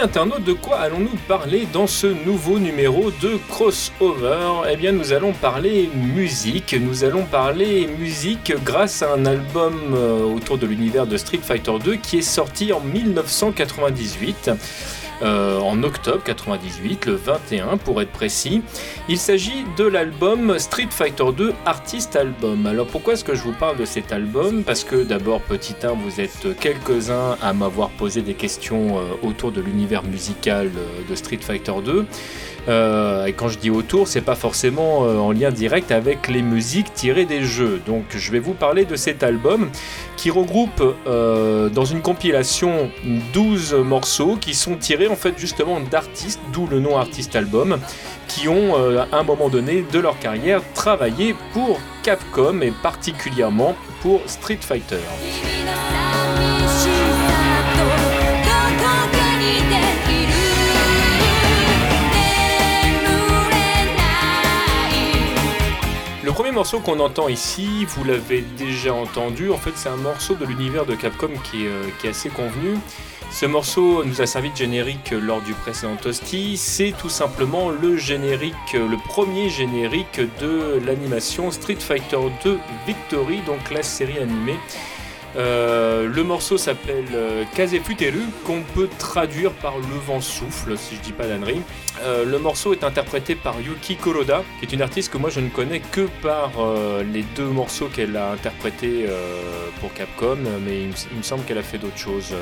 Amis de quoi allons-nous parler dans ce nouveau numéro de Crossover? Eh bien nous allons parler musique, nous allons parler musique grâce à un album euh, autour de l'univers de Street Fighter 2 qui est sorti en 1998. Euh, en octobre 98, le 21 pour être précis. Il s'agit de l'album Street Fighter 2 Artist Album. Alors pourquoi est-ce que je vous parle de cet album? Parce que d'abord, petit 1, vous êtes quelques-uns à m'avoir posé des questions euh, autour de l'univers musical euh, de Street Fighter 2. Euh, et quand je dis autour, c'est pas forcément euh, en lien direct avec les musiques tirées des jeux. Donc je vais vous parler de cet album qui regroupe euh, dans une compilation 12 morceaux qui sont tirés en fait justement d'artistes, d'où le nom artiste album, qui ont à un moment donné de leur carrière travaillé pour Capcom et particulièrement pour Street Fighter. Morceau qu'on entend ici, vous l'avez déjà entendu, en fait c'est un morceau de l'univers de Capcom qui est, euh, assez convenu. Ce morceau nous a servi de générique lors du précédent Toasty, c'est tout simplement le générique, le premier générique de l'animation Street Fighter 2 Victory, donc la série animée euh, le morceau s'appelle euh, Kazefuteru, qu'on peut traduire par Le vent souffle, si je dis pas d'annerie. Euh, le morceau est interprété par Yuki Koroda, qui est une artiste que moi je ne connais que par euh, les deux morceaux qu'elle a interprétés pour Capcom, mais il, me semble qu'elle a fait d'autres choses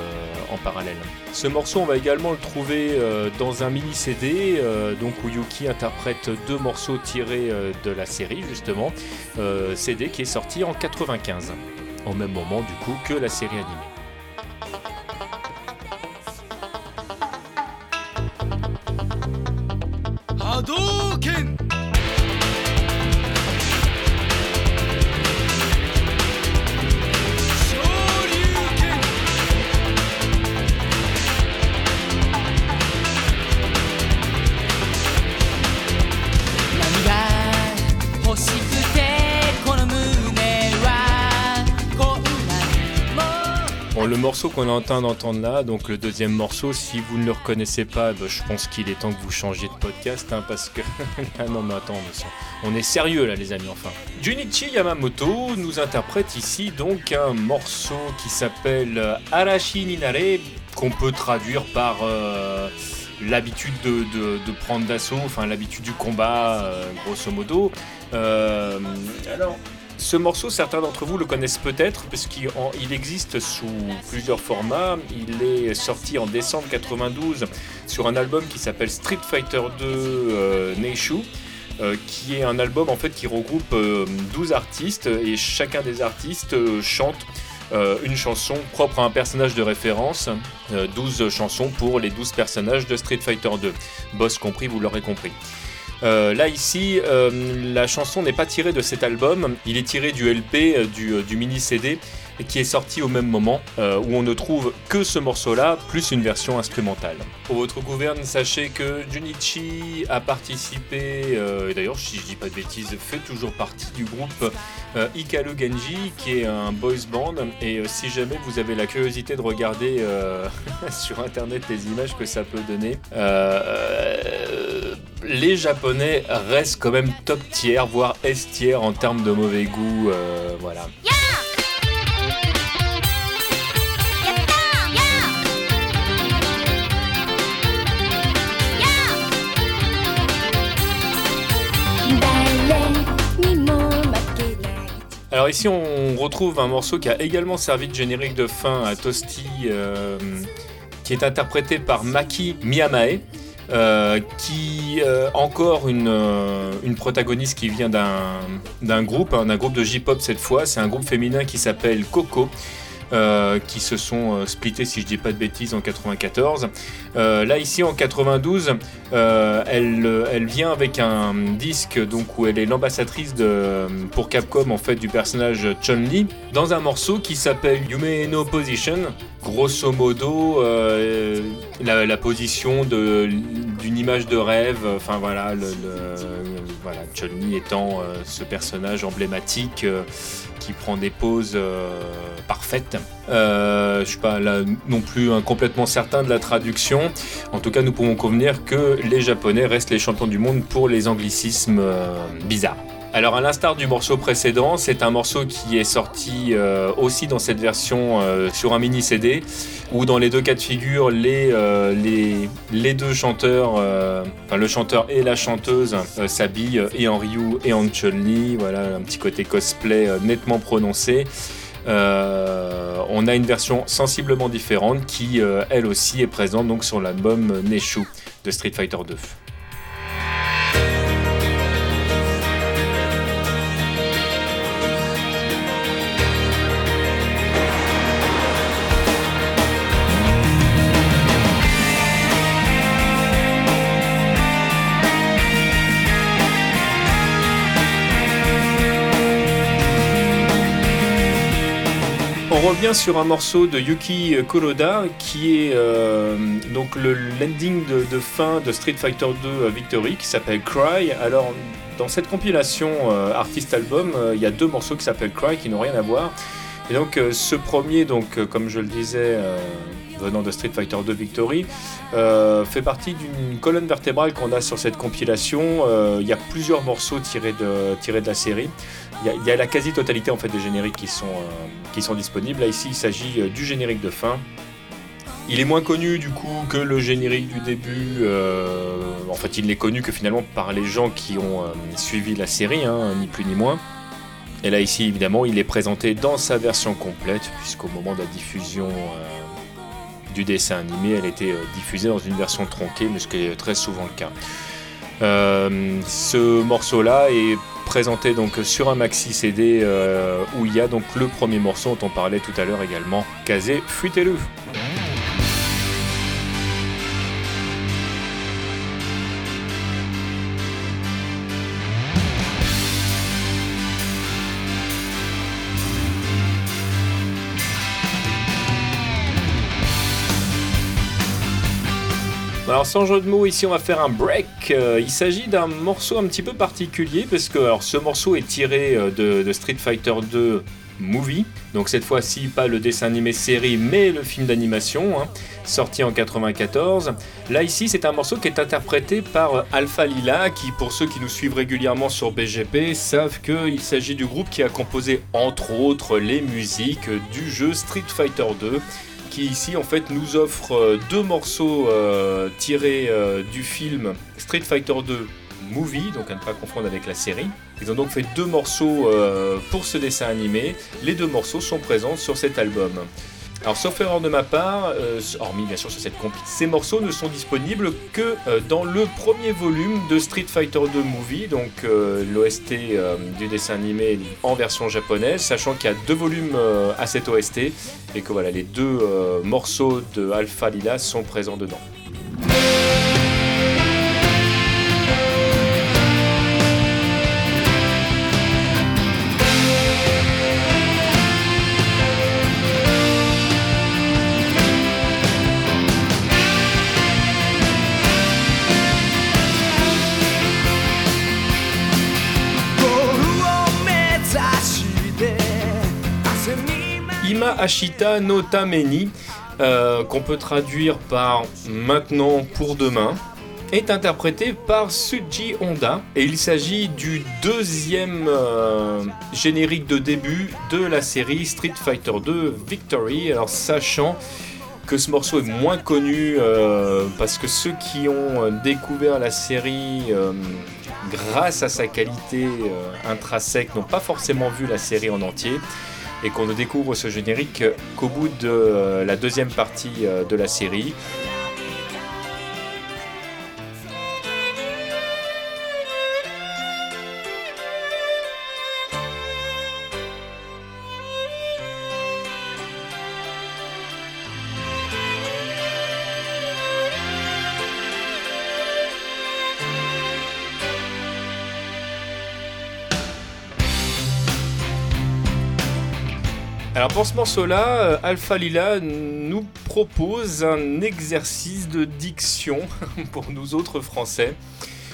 en parallèle. Ce morceau, on va également le trouver dans un mini CD, donc où Yuki interprète deux morceaux tirés de la série justement, CD qui est sorti en 95 au même moment du coup que la série animée. Morceau qu'on est en train d'entendre là, donc le deuxième morceau, si vous ne le reconnaissez pas, bah, je pense qu'il est temps que vous changiez de podcast, hein, parce que... ah non mais attends, on est sérieux là les amis, enfin. Junichi Yamamoto nous interprète ici donc un morceau qui s'appelle Arashi Ninare, qu'on peut traduire par... Euh, l'habitude de, prendre d'assaut, enfin l'habitude du combat, euh, grosso modo. Euh, alors, ce morceau, certains d'entre vous le connaissent peut-être, puisqu'il existe sous plusieurs formats. Il est sorti en décembre 92 sur un album qui s'appelle Street Fighter 2 euh, Neishu. Euh, qui est un album en fait qui regroupe 12 euh, artistes et chacun des artistes chante une chanson propre à un personnage de référence, 12 chansons pour les 12 personnages de Street Fighter 2. Boss compris, vous l'aurez compris. Euh, là ici, euh, la chanson n'est pas tirée de cet album, il est tiré du LP, euh, du, mini CD qui est sorti au même moment, où on ne trouve que ce morceau-là, plus une version instrumentale. Pour votre gouverne, sachez que Junichi a participé, et d'ailleurs, si je dis pas de bêtises, fait toujours partie du groupe euh, Genji, qui est un boys band, et si jamais vous avez la curiosité de regarder sur internet les images que ça peut donner, les japonais restent quand même top tier, voire S tier en termes de mauvais goût, voilà. Alors ici on retrouve un morceau qui a également servi de générique de fin à Toasty, euh, qui est interprété par Maki Miyamae. Euh, qui euh, encore une, une, protagoniste qui vient d'un groupe, hein, d'un groupe de J-pop cette fois, c'est un groupe féminin qui s'appelle Coco. Euh, qui se sont euh, splittés, si je dis pas de bêtises, en 94. Euh, là, ici, en 92, elle, elle vient avec un disque donc, où elle est l'ambassadrice pour Capcom en fait, du personnage Chun-Li dans un morceau qui s'appelle Yume no Position. Grosso modo, la, position d'une image de rêve, enfin voilà, voilà, Chun-Li étant ce personnage emblématique qui prend des poses parfaites. je suis pas non plus complètement certain de la traduction. En tout cas, nous pouvons convenir que les Japonais restent les champions du monde pour les anglicismes bizarres. Alors à l'instar du morceau précédent, c'est un morceau qui est sorti euh, aussi dans cette version euh, sur un mini CD, où dans les deux cas de figure, les, euh, deux chanteurs, enfin le chanteur et la chanteuse s'habillent et en Ryu et en Chun-Li, voilà un petit côté cosplay nettement prononcé. on a une version sensiblement différente qui elle aussi est présente donc sur l'album Neshu de Street Fighter 2. On revient sur un morceau de Yuki Kuroda qui est euh, donc le landing de, fin de Street Fighter 2 Victory qui s'appelle Cry. Alors dans cette compilation euh, artiste album, euh, il y a deux morceaux qui s'appellent Cry qui n'ont rien à voir. Et donc ce premier, donc comme je le disais, venant de Street Fighter 2 Victory, fait partie d'une colonne vertébrale qu'on a sur cette compilation. Il y a plusieurs morceaux tirés de la série. Il y, a la quasi-totalité en fait des génériques qui sont, euh, qui sont disponibles. Là ici il s'agit euh, du générique de fin. Il est moins connu du coup que le générique du début. Euh, en fait il n'est connu que finalement par les gens qui ont suivi la série, hein, ni plus ni moins. Et là ici évidemment il est présenté dans sa version complète puisqu'au moment de la diffusion du dessin animé elle était diffusée dans une version tronquée mais ce qui est très souvent le cas. ce morceau là est présenté donc sur un maxi CD euh, où il y a donc le premier morceau dont on parlait tout à l'heure également, Kazé Fuitelu. Alors sans jeu de mots, ici on va faire un break. Euh, il s'agit d'un morceau un petit peu particulier parce que alors, ce morceau est tiré euh, de, Street Fighter 2 Movie. Donc cette fois-ci pas le dessin animé série mais le film d'animation hein, sorti en 94. Là ici c'est un morceau qui est interprété par euh, Alpha Lila qui pour ceux qui nous suivent régulièrement sur BGP savent qu'il s'agit du groupe qui a composé entre autres les musiques du jeu Street Fighter 2 qui ici en fait nous offre euh, deux morceaux euh, tirés euh, du film Street Fighter 2 Movie, donc à ne pas confondre avec la série. Ils ont donc fait deux morceaux pour ce dessin animé. Les deux morceaux sont présents sur cet album. Alors, sauf erreur de ma part, euh, hormis bien sûr sur cette compil, ces morceaux ne sont disponibles que euh, dans le premier volume de Street Fighter 2 Movie, donc euh, l'OST du dessin animé en version japonaise, sachant qu'il y a deux volumes à cette OST et que voilà, les deux morceaux de Alpha Lila sont présents dedans. Ashita no Tameni, euh, qu'on peut traduire par maintenant pour demain, est interprété par Suji Honda et il s'agit du deuxième euh, générique de début de la série Street Fighter 2 Victory. Alors sachant que ce morceau est moins connu euh, parce que ceux qui ont découvert la série grâce à sa qualité intrinsèque n'ont pas forcément vu la série en entier et qu'on ne découvre ce générique qu'au bout de euh, la deuxième partie euh, de la série. Alors pour ce morceau-là, euh, Alpha Lila nous propose un exercice de diction pour nous autres français.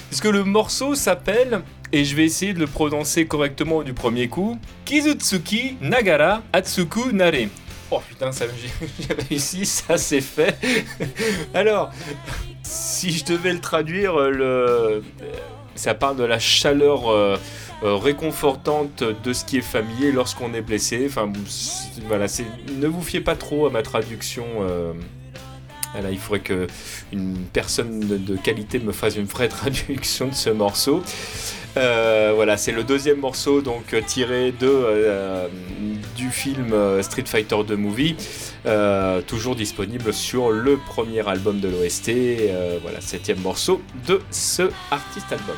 Puisque le morceau s'appelle et je vais essayer de le prononcer correctement du premier coup. Kizutsuki Nagara Atsuku Nare. Oh putain, ça j'ai réussi, ça c'est fait. Alors, si je devais le traduire, le, ça parle de la chaleur euh, euh, réconfortante de ce qui est familier lorsqu'on est blessé. Enfin, voilà, ne vous fiez pas trop à ma traduction. Euh, il faudrait que une personne de, qualité me fasse une vraie traduction de ce morceau. Euh, voilà, c'est le deuxième morceau tiré euh, du film Street Fighter 2 Movie, euh, toujours disponible sur le premier album de l'OST. voilà, septième morceau de ce artiste album.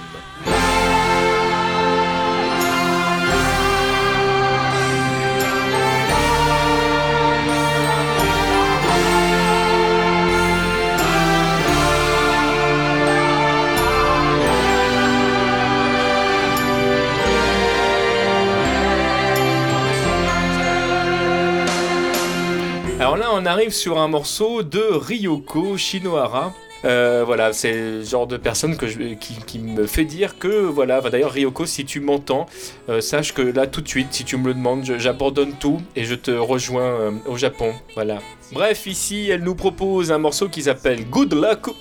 Alors là, on arrive sur un morceau de Ryoko Shinohara. Euh, voilà, c'est le genre de personne que qui, me fait dire que, voilà, d'ailleurs Ryoko, si tu m'entends, euh, sache que là tout de suite, si tu me le demandes, j'abandonne tout et je te rejoins euh, au Japon. Voilà. Bref, ici, elle nous propose un morceau qui s'appelle Good Luck.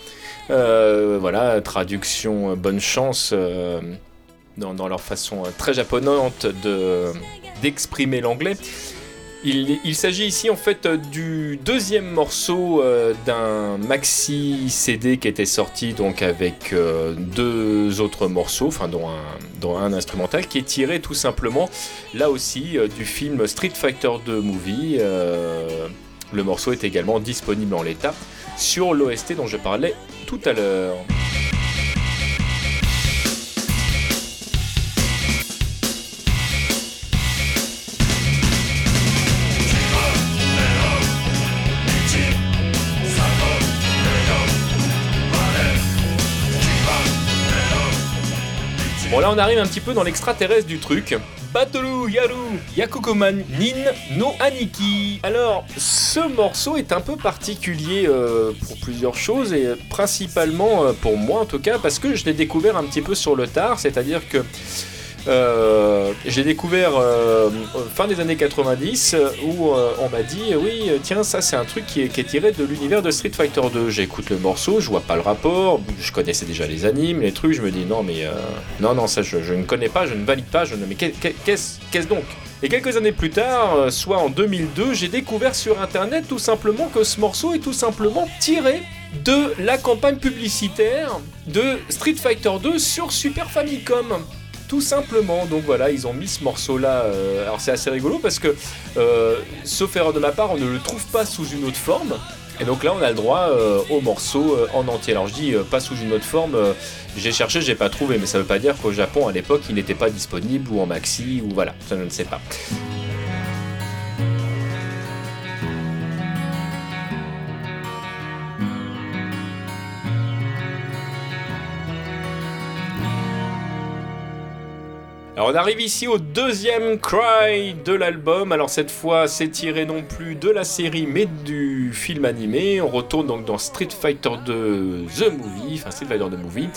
voilà, traduction bonne chance dans, leur façon très japonante d'exprimer l'anglais. Il, s'agit ici en fait du deuxième morceau euh, d'un maxi CD qui était sorti donc avec euh, deux autres morceaux, enfin dont un, instrumental qui est tiré tout simplement là aussi euh, du film Street Fighter 2 Movie. le morceau est également disponible en l'état sur l'OST dont je parlais tout à l'heure. Bon là on arrive un petit peu dans l'extraterrestre du truc. Batoru Yaru Yakukoman Nin no Aniki. Alors ce morceau est un peu particulier euh, pour plusieurs choses et principalement euh, pour moi en tout cas parce que je l'ai découvert un petit peu sur le tard, c'est-à-dire que euh, j'ai découvert euh, fin des années 90 où euh, on m'a dit oui tiens ça c'est un truc qui est, tiré de l'univers de Street Fighter 2 j'écoute le morceau je vois pas le rapport je connaissais déjà les animes les trucs je me dis non mais non non ça je, ne connais pas je ne valide pas je ne mais qu'est-ce donc? Et quelques années plus tard, soit en 2002, j'ai découvert sur internet tout simplement que ce morceau est tout simplement tiré de la campagne publicitaire de Street Fighter 2 sur Super Famicom tout simplement. Donc voilà, ils ont mis ce morceau-là. Euh, alors c'est assez rigolo parce que, euh, sauf erreur de ma part, on ne le trouve pas sous une autre forme. Et donc là, on a le droit euh, au morceau en entier. Alors je dis pas sous une autre forme. j'ai cherché, j'ai pas trouvé, mais ça veut pas dire qu'au Japon à l'époque, il n'était pas disponible ou en maxi ou voilà, ça je ne sais pas. Alors on arrive ici au deuxième cry de l'album. Alors cette fois c'est tiré non plus de la série mais du film animé. On retourne donc dans Street Fighter 2 The Movie, enfin Street Fighter 2 Movie.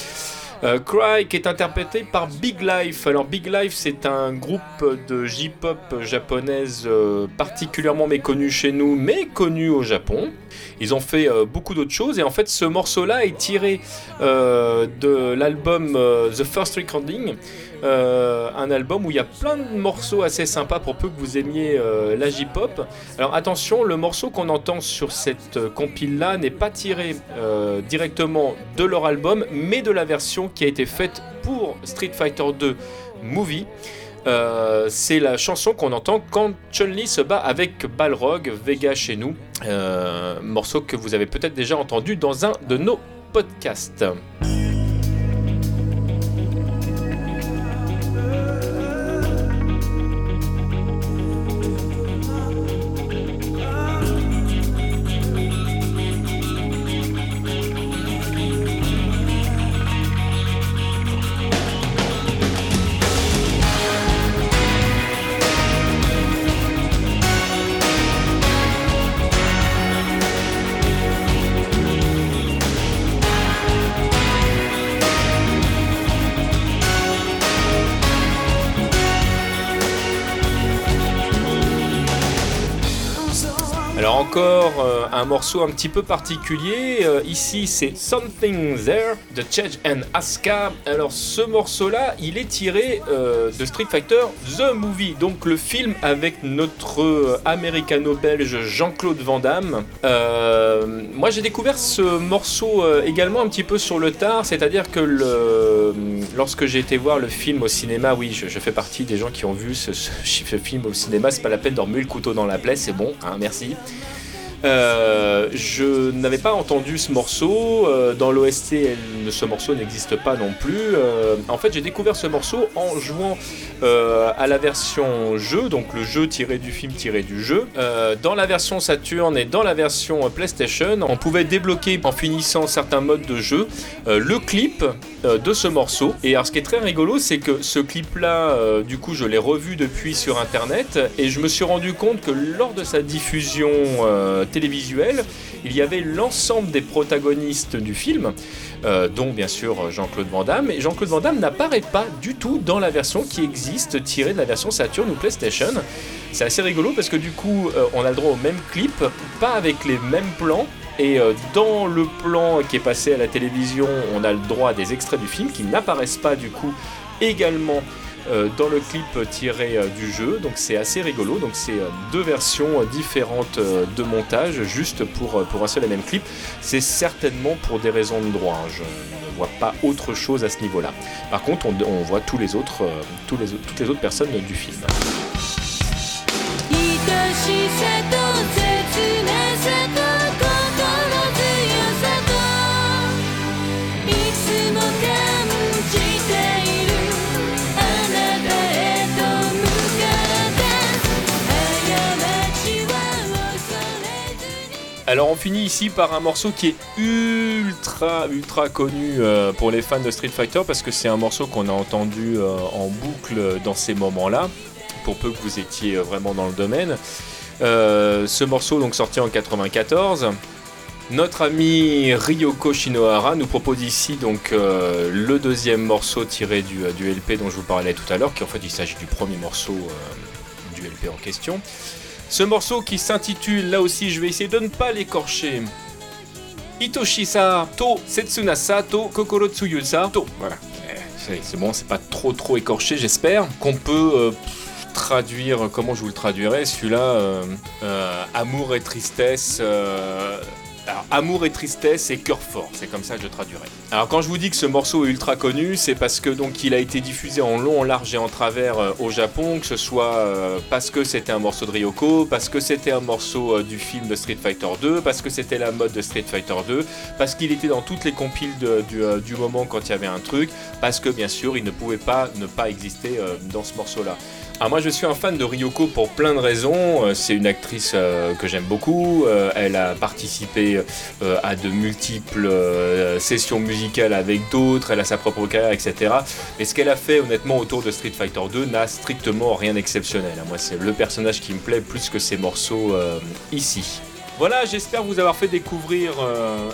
Euh, Cry qui est interprété par Big Life. Alors Big Life c'est un groupe de J-pop japonaise euh, particulièrement méconnu chez nous mais connu au Japon. Ils ont fait euh, beaucoup d'autres choses et en fait ce morceau là est tiré de l'album The First Recording euh, un album où il y a plein de morceaux assez sympas pour peu que vous aimiez euh, la J-pop. Alors attention, le morceau qu'on entend sur cette euh, compile là n'est pas tiré directement de leur album, mais de la version qui a été faite pour Street Fighter 2 Movie. C'est la chanson qu'on entend quand Chun-Li se bat avec Balrog, Vega chez nous. morceau que vous avez peut-être déjà entendu dans un de nos podcasts. Un morceau un petit peu particulier. Euh, ici, c'est Something There de Chedge and Asuka. Alors, ce morceau-là, il est tiré euh, de Street Fighter The Movie, donc le film avec notre américano-belge Jean-Claude Van Damme. moi, j'ai découvert ce morceau également un petit peu sur le tard, c'est-à-dire que lorsque j'ai été voir le film au cinéma, oui, je, fais partie des gens qui ont vu ce, film au cinéma. C'est pas la peine d'emmener le couteau dans la plaie, c'est bon, hein, merci. Euh, je n'avais pas entendu ce morceau. Euh, dans l'OST, ce morceau n'existe pas non plus. Euh, en fait, j'ai découvert ce morceau en jouant à la version jeu, donc le jeu tiré du film tiré du jeu. dans la version Saturn et dans la version PlayStation, on pouvait débloquer en finissant certains modes de jeu le clip de ce morceau. Et alors, ce qui est très rigolo, c'est que ce clip-là, du coup, je l'ai revu depuis sur Internet et je me suis rendu compte que lors de sa diffusion télévisuel, il y avait l'ensemble des protagonistes du film, euh, dont bien sûr Jean-Claude Van Damme. Et Jean-Claude Van Damme n'apparaît pas du tout dans la version qui existe tirée de la version Saturn ou PlayStation. C'est assez rigolo parce que du coup, euh, on a le droit au même clip, pas avec les mêmes plans. Et euh, dans le plan qui est passé à la télévision, on a le droit à des extraits du film qui n'apparaissent pas du coup également dans le clip tiré euh, du jeu. Donc c'est assez rigolo. Donc c'est euh, deux versions différentes de montage juste pour, pour un seul et même clip. C'est certainement pour des raisons de droit. Hein. Je ne vois pas autre chose à ce niveau-là. Par contre, on, voit tous les autres, tous les, toutes les autres personnes du film. Alors on finit ici par un morceau qui est ultra ultra connu euh, pour les fans de Street Fighter parce que c'est un morceau qu'on a entendu euh, en boucle dans ces moments-là, pour peu que vous étiez euh, vraiment dans le domaine. ce morceau donc sorti en 94. Notre ami Ryoko Shinohara nous propose ici donc le deuxième morceau tiré du, du, LP dont je vous parlais tout à l'heure, qui en fait il s'agit du premier morceau du LP en question. Ce morceau qui s'intitule, là aussi je vais essayer de ne pas l'écorcher. Itoshisa to Setsunasa to Kokoro Tsuyusa to. Voilà. Eh, c'est bon, c'est pas trop trop écorché, j'espère. Qu'on peut euh, traduire, comment je vous le traduirais celui-là euh, euh, Amour et tristesse alors, amour et tristesse et cœur fort, c'est comme ça que je traduirais. Alors, quand je vous dis que ce morceau est ultra connu, c'est parce que donc il a été diffusé en long, en large et en travers euh, au Japon, que ce soit euh, parce que c'était un morceau de Ryoko, parce que c'était un morceau euh, du film de Street Fighter 2, parce que c'était la mode de Street Fighter 2, parce qu'il était dans toutes les compiles du, du, moment quand il y avait un truc, parce que bien sûr il ne pouvait pas ne pas exister dans ce morceau-là. Ah, moi je suis un fan de Ryoko pour plein de raisons. Euh, c'est une actrice euh, que j'aime beaucoup. Euh, elle a participé à de multiples sessions musicales avec d'autres. Elle a sa propre carrière, etc. Et ce qu'elle a fait honnêtement autour de Street Fighter 2 n'a strictement rien d'exceptionnel. Moi c'est le personnage qui me plaît plus que ses morceaux ici. Voilà, j'espère vous avoir fait découvrir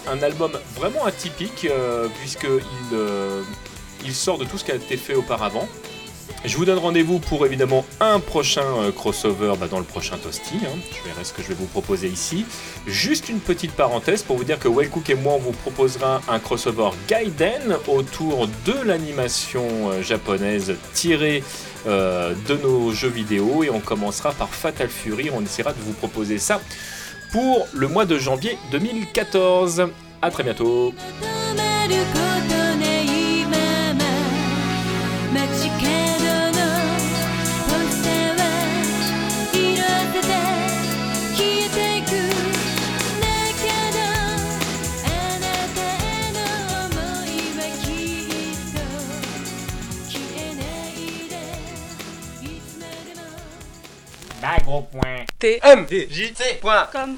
un album vraiment atypique puisqu'il il sort de tout ce qui a été fait auparavant. Je vous donne rendez-vous pour évidemment un prochain euh, crossover bah, dans le prochain Toasty. Hein. Je verrai ce que je vais vous proposer ici. Juste une petite parenthèse pour vous dire que Wellcook et moi on vous proposera un crossover Gaiden autour de l'animation euh, japonaise tirée euh, de nos jeux vidéo et on commencera par Fatal Fury. On essaiera de vous proposer ça pour le mois de janvier 2014. A très bientôt. T. M. J T. Com